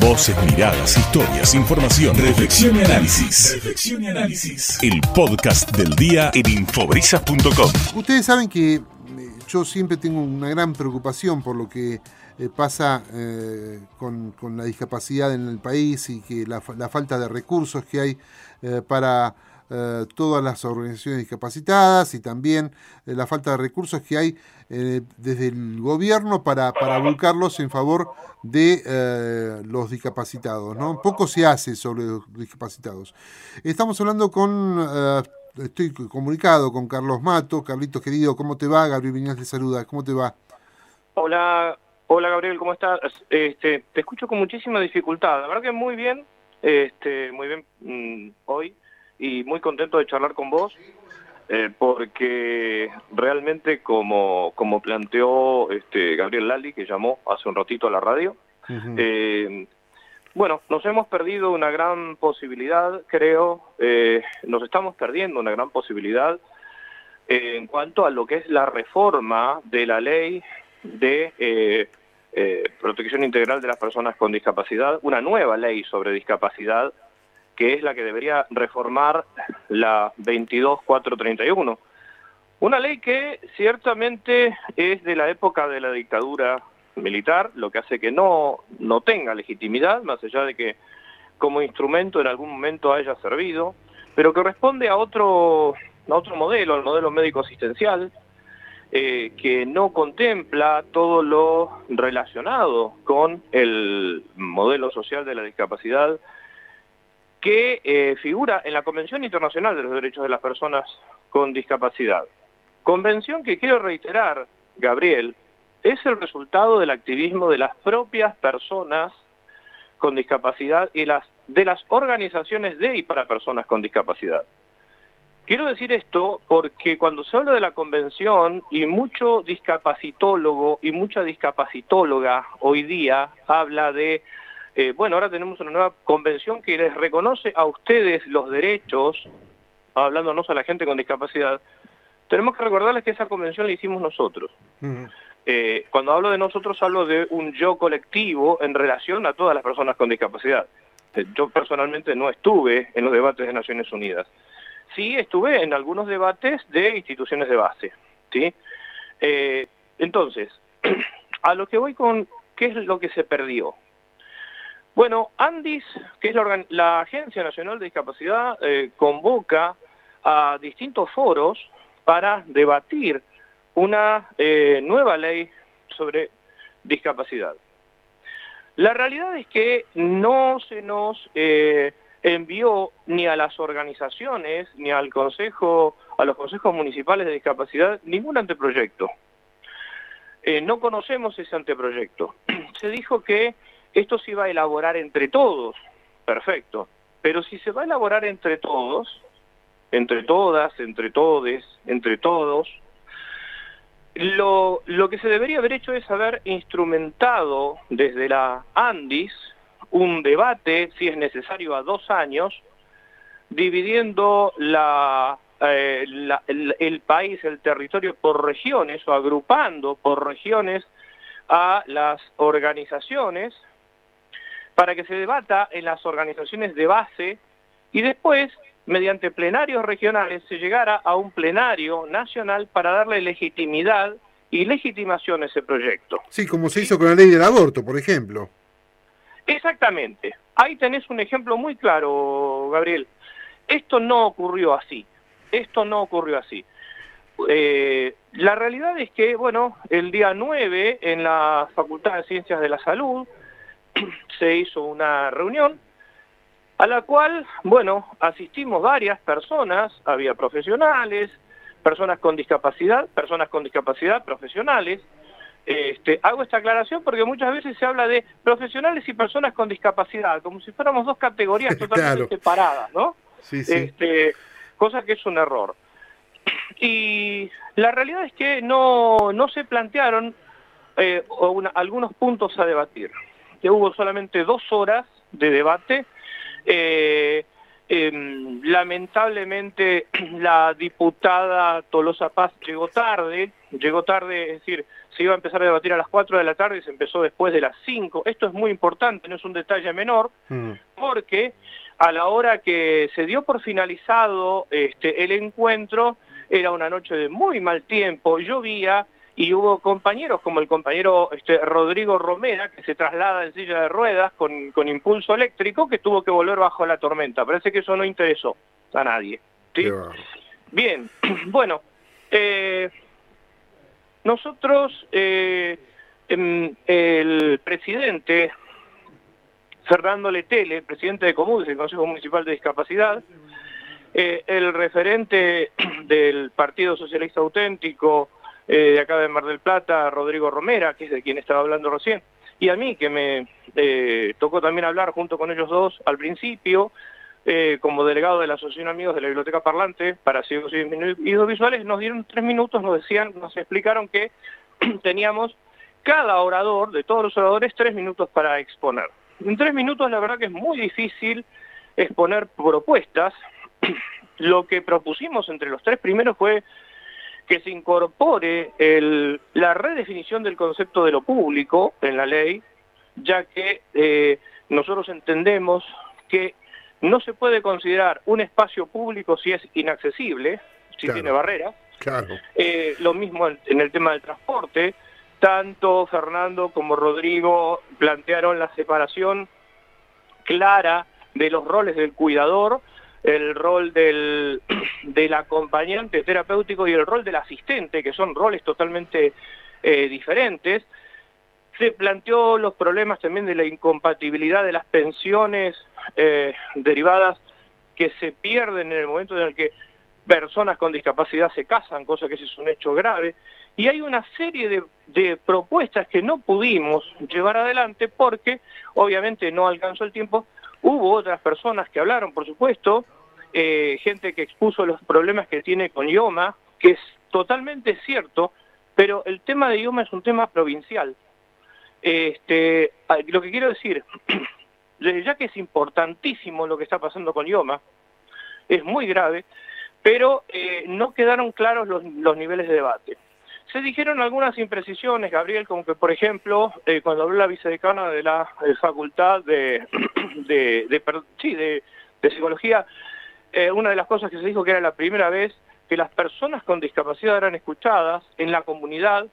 Voces, miradas, historias, información, reflexión y análisis. Reflexión y análisis. El podcast del día en infobrisas.com. Ustedes saben que eh, yo siempre tengo una gran preocupación por lo que eh, pasa eh, con, la discapacidad en el país y que la, falta de recursos que hay para eh, todas las organizaciones discapacitadas y también eh, la falta de recursos que hay eh, desde el gobierno para, para volcarlos en favor de los discapacitados. ¿no? Poco se hace sobre los discapacitados. Estamos hablando con, estoy comunicado con Carlos Mato. Carlitos querido, ¿cómo te va? Gabriel Viñas te saluda, ¿cómo te va? Hola, hola Gabriel, ¿cómo estás? Este, te escucho con muchísima dificultad. La verdad que muy bien, este, muy bien mm, hoy y muy contento de charlar con vos, eh, porque realmente como, como planteó este Gabriel Lali, que llamó hace un ratito a la radio, eh, bueno, nos hemos perdido una gran posibilidad, creo, eh, nos estamos perdiendo una gran posibilidad en cuanto a lo que es la reforma de la ley de protección integral de las personas con discapacidad, una nueva ley sobre discapacidad que es la que debería reformar la 22431. Una ley que ciertamente es de la época de la dictadura militar, lo que hace que no, no tenga legitimidad, más allá de que como instrumento en algún momento haya servido, pero que responde a otro, a otro modelo, al modelo médico asistencial, eh, que no contempla todo lo relacionado con el modelo social de la discapacidad que eh, figura en la Convención Internacional de los Derechos de las Personas con Discapacidad. Convención que quiero reiterar, Gabriel, es el resultado del activismo de las propias personas con discapacidad y las, de las organizaciones de y para personas con discapacidad. Quiero decir esto porque cuando se habla de la convención y mucho discapacitólogo y mucha discapacitóloga hoy día habla de eh, bueno, ahora tenemos una nueva convención que les reconoce a ustedes los derechos, hablándonos a la gente con discapacidad. Tenemos que recordarles que esa convención la hicimos nosotros. Eh, cuando hablo de nosotros hablo de un yo colectivo en relación a todas las personas con discapacidad. Eh, yo personalmente no estuve en los debates de Naciones Unidas. Sí estuve en algunos debates de instituciones de base. ¿sí? entonces, a lo que voy con qué es lo que se perdió. Bueno, ANDIS, que es la, Agencia Nacional de Discapacidad, eh, convoca a distintos foros para debatir una eh, nueva ley sobre discapacidad. La realidad es que no se nos eh, envió ni a las organizaciones ni al consejo, a los consejos municipales de discapacidad ningún anteproyecto. no conocemos ese anteproyecto. Se dijo que esto se iba a elaborar entre todos, perfecto. Pero si se va a elaborar entre todos, entre todas, entre todes, entre todos, lo, que se debería haber hecho es haber instrumentado desde la ANDIS un debate, si es necesario, a dos años, dividiendo la, eh, el, país, el territorio por regiones o agrupando por regiones a las organizaciones para que se debata en las organizaciones de base y después, mediante plenarios regionales, se llegara a un plenario nacional para darle legitimidad y legitimación a ese proyecto. Sí, como se hizo con la ley del aborto, por ejemplo. Exactamente. Ahí tenés un ejemplo muy claro, Gabriel. Esto no ocurrió así. Esto no ocurrió así. Eh, la realidad es que, bueno, el día 9 en la Facultad de Ciencias de la Salud se hizo una reunión a la cual, bueno, asistimos varias personas, había profesionales, personas con discapacidad, personas con discapacidad profesionales. Este, hago esta aclaración porque muchas veces se habla de profesionales y personas con discapacidad, como si fuéramos dos categorías totalmente separadas, ¿no? Sí, sí. Este, cosa que es un error. Y la realidad es que no, no se plantearon eh, algunos puntos a debatir que hubo solamente dos horas de debate. Eh, em, lamentablemente la diputada Tolosa Paz llegó tarde, llegó tarde, es decir, se iba a empezar a debatir a las 4 de la tarde y se empezó después de las 5. Esto es muy importante, no es un detalle menor, mm. porque a la hora que se dio por finalizado este, el encuentro, era una noche de muy mal tiempo, llovía, y hubo compañeros como el compañero este, Rodrigo Romera, que se traslada en silla de ruedas con, con, impulso eléctrico, que tuvo que volver bajo la tormenta. Parece que eso no interesó a nadie. Bien, bueno, eh, nosotros, eh, em, el presidente Fernando Letele, presidente de Comunes, del Consejo Municipal de Discapacidad, eh, el referente del Partido Socialista Auténtico de acá de Mar del Plata, Rodrigo Romera, que es de quien estaba hablando recién, y a mí, que me tocó también hablar junto con ellos dos al principio, eh, como delegado de la Asociación Amigos de la Biblioteca Parlante para ciegos y visuales, nos dieron tres minutos, nos decían, nos explicaron que teníamos cada orador, de todos los oradores, tres minutos para exponer. En tres minutos la verdad que es muy difícil exponer propuestas. Lo que propusimos entre los tres primeros fue que se incorpore la redefinición del concepto de lo público en la ley, ya que eh, nosotros entendemos que no se puede considerar un espacio público si es inaccesible, si tiene barreras. Claro. Eh, lo mismo en el tema del transporte. Tanto Fernando como Rodrigo plantearon la separación clara de los roles del cuidador, el rol del, del acompañante terapéutico y el rol del asistente, que son roles totalmente eh, diferentes. Se planteó los problemas también de la incompatibilidad de las pensiones eh, derivadas que se pierden en el momento en el que personas con discapacidad se casan, cosa que es un hecho grave, y hay una serie de, propuestas que no pudimos llevar adelante porque obviamente no alcanzó el tiempo. Hubo otras personas que hablaron, por supuesto, eh, gente que expuso los problemas que tiene con IOMA, que es totalmente cierto, pero el tema de IOMA es un tema provincial. Este, lo que quiero decir, ya que es importantísimo lo que está pasando con IOMA, es muy grave, pero eh, no quedaron claros los, niveles de debate. Se dijeron algunas imprecisiones, Gabriel, como que, por ejemplo, eh, cuando habló la vicedecana de la Facultad de, de, de, de Psicología, eh, una de las cosas que se dijo que era la primera vez que las personas con discapacidad eran escuchadas en la comunidad.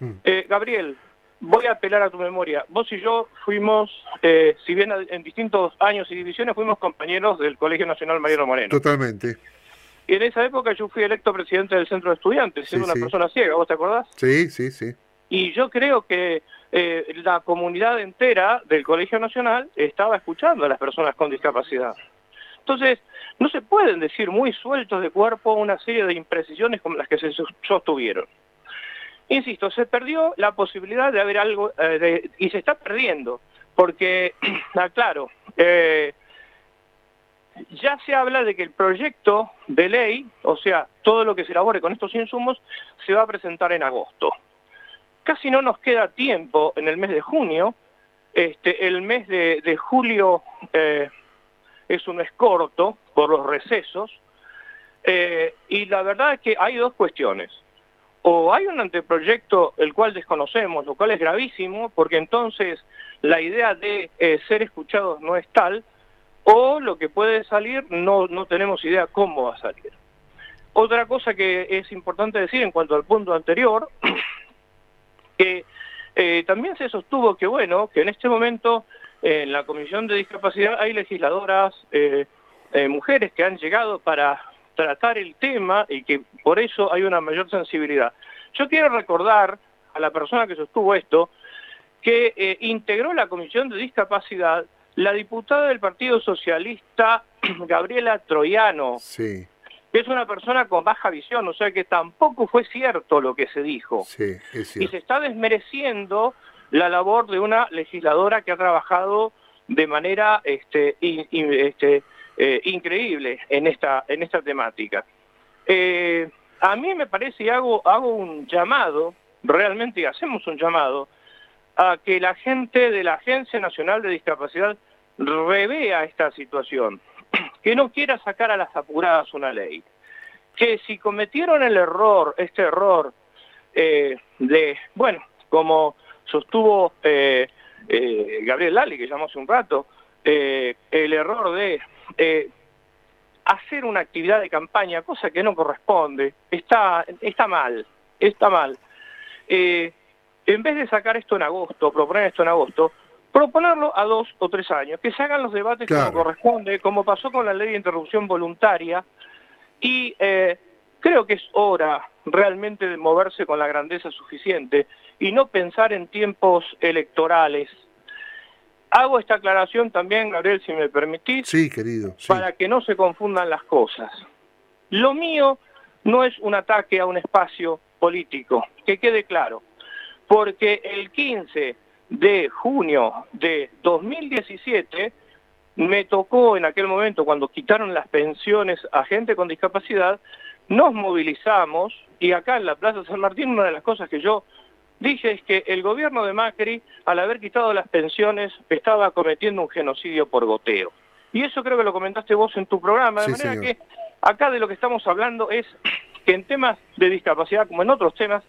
Mm. Gabriel, voy a apelar a tu memoria. Vos y yo fuimos, eh, si bien en distintos años y divisiones, fuimos compañeros del Colegio Nacional Mariano Moreno. Totalmente. Y en esa época yo fui electo presidente del Centro de Estudiantes, siendo una persona ciega, ¿vos te acordás? Sí, sí, sí. Y yo creo que eh, la comunidad entera del Colegio Nacional estaba escuchando a las personas con discapacidad. Entonces, no se pueden decir muy sueltos de cuerpo una serie de imprecisiones como las que se sostuvieron. Insisto, se perdió la posibilidad de haber algo, eh, y se está perdiendo, porque, aclaro, eh, ya se habla de que el proyecto de ley, o sea, todo lo que se elabore con estos insumos, se va a presentar en agosto. Casi no nos queda tiempo en el mes de junio, este, el mes de, julio eh, es un mes corto por los recesos, y la verdad es que hay dos cuestiones. O hay un anteproyecto el cual desconocemos, lo cual es gravísimo, porque entonces la idea de eh, ser escuchados no es tal, o lo que puede salir no, no tenemos idea cómo va a salir. Otra cosa que es importante decir en cuanto al punto anterior, que eh, también se sostuvo que, bueno, que en este momento en la Comisión de Discapacidad hay legisladoras, eh, mujeres que han llegado para tratar el tema y que por eso hay una mayor sensibilidad. Yo quiero recordar a la persona que sostuvo esto que eh, integró la Comisión de Discapacidad la diputada del Partido Socialista, Gabriela Troyano, sí. que es una persona con baja visión, o sea que tampoco fue cierto lo que se dijo. Sí, y se está desmereciendo la labor de una legisladora que ha trabajado de manera este, este, eh, increíble en esta, en esta temática. Eh, a mí me parece y hago, hago un llamado, realmente hacemos un llamado, a que la gente de la Agencia Nacional de Discapacidad revea esta situación, que no quiera sacar a las apuradas una ley, que si cometieron el error, este error, eh, de, bueno, como sostuvo eh, Gabriel Lali, que llamó hace un rato, el error de hacer una actividad de campaña, cosa que no corresponde, está, está mal, está mal. En vez de sacar esto en agosto, proponer esto en agosto, proponerlo a dos o tres años, que se hagan los debates como corresponde, como pasó con la ley de interrupción voluntaria, y eh, creo que es hora realmente de moverse con la grandeza suficiente y no pensar en tiempos electorales. Hago esta aclaración también, Gabriel, si me permitís, sí, querido, para que no se confundan las cosas. Lo mío no es un ataque a un espacio político, que quede claro, porque el 15 de junio de 2017 me tocó en aquel momento, cuando quitaron las pensiones a gente con discapacidad, nos movilizamos y acá en la Plaza San Martín una de las cosas que yo dije es que el gobierno de Macri, al haber quitado las pensiones, estaba cometiendo un genocidio por goteo. Y eso creo que lo comentaste vos en tu programa, de manera que acá de lo que estamos hablando es que en temas de discapacidad, como en otros temas,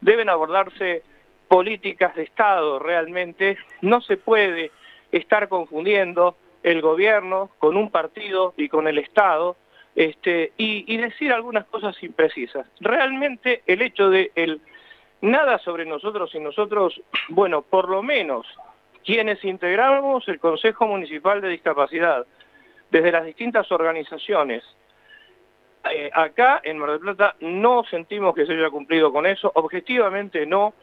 deben abordarse políticas de Estado realmente, no se puede estar confundiendo el gobierno con un partido y con el Estado este, y, decir algunas cosas imprecisas. Realmente el hecho de el nada sobre nosotros y nosotros, bueno, por lo menos quienes integramos el Consejo Municipal de Discapacidad, desde las distintas organizaciones, eh, acá en Mar del Plata no sentimos que se haya cumplido con eso, objetivamente no,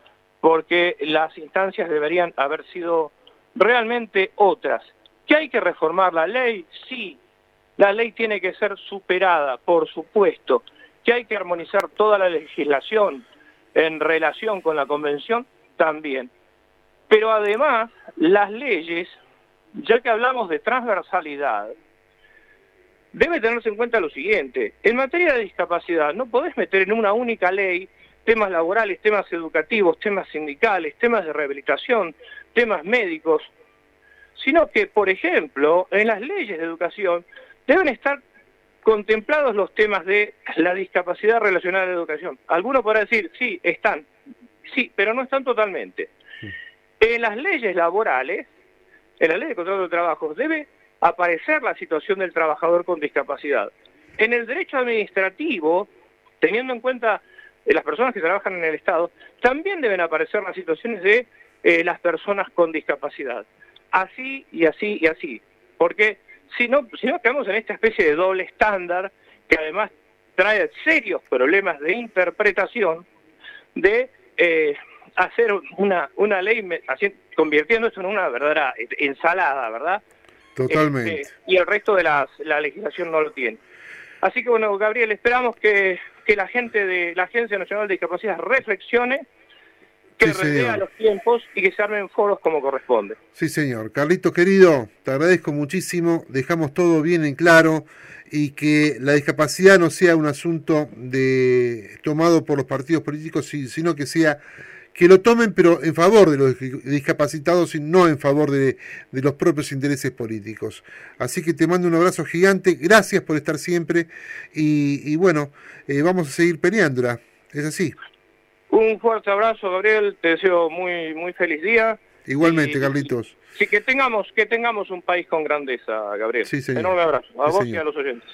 porque las instancias deberían haber sido realmente otras. ¿Que hay que reformar la ley? Sí, la ley tiene que ser superada, por supuesto. ¿Que hay que armonizar toda la legislación en relación con la convención? También. Pero además, las leyes, ya que hablamos de transversalidad, debe tenerse en cuenta lo siguiente. En materia de discapacidad, no podés meter en una única ley temas laborales, temas educativos, temas sindicales, temas de rehabilitación, temas médicos, sino que, por ejemplo, en las leyes de educación deben estar contemplados los temas de la discapacidad relacionada a la educación. Algunos podrán decir, sí, están, sí, pero no están totalmente. En las leyes laborales, en la ley de contrato de trabajo, debe aparecer la situación del trabajador con discapacidad. En el derecho administrativo, teniendo en cuenta las personas que trabajan en el Estado, también deben aparecer las situaciones de eh, las personas con discapacidad. Así y así y así. Porque si no, si no quedamos en esta especie de doble estándar, que además trae serios problemas de interpretación, de eh, hacer una, una ley, convirtiendo esto en una verdadera ensalada, ¿verdad? Totalmente. Este, y el resto de la legislación no lo tiene. Así que bueno, Gabriel, esperamos que que la gente de la Agencia Nacional de Discapacidad reflexione, que sí, los tiempos y que se armen foros como corresponde. Sí, señor. Carlito, querido, te agradezco muchísimo. Dejamos todo bien en claro y que la discapacidad no sea un asunto de tomado por los partidos políticos, sino que sea que lo tomen, pero en favor de los discapacitados y no en favor de, los propios intereses políticos. Así que te mando un abrazo gigante, gracias por estar siempre y, bueno, eh, vamos a seguir peleándola, es así. Un fuerte abrazo, Gabriel, te deseo muy, muy feliz día. Igualmente, Carlitos. Sí, que tengamos, que tengamos un país con grandeza, Gabriel. Sí, señor. Enorme abrazo, a vos y a los oyentes.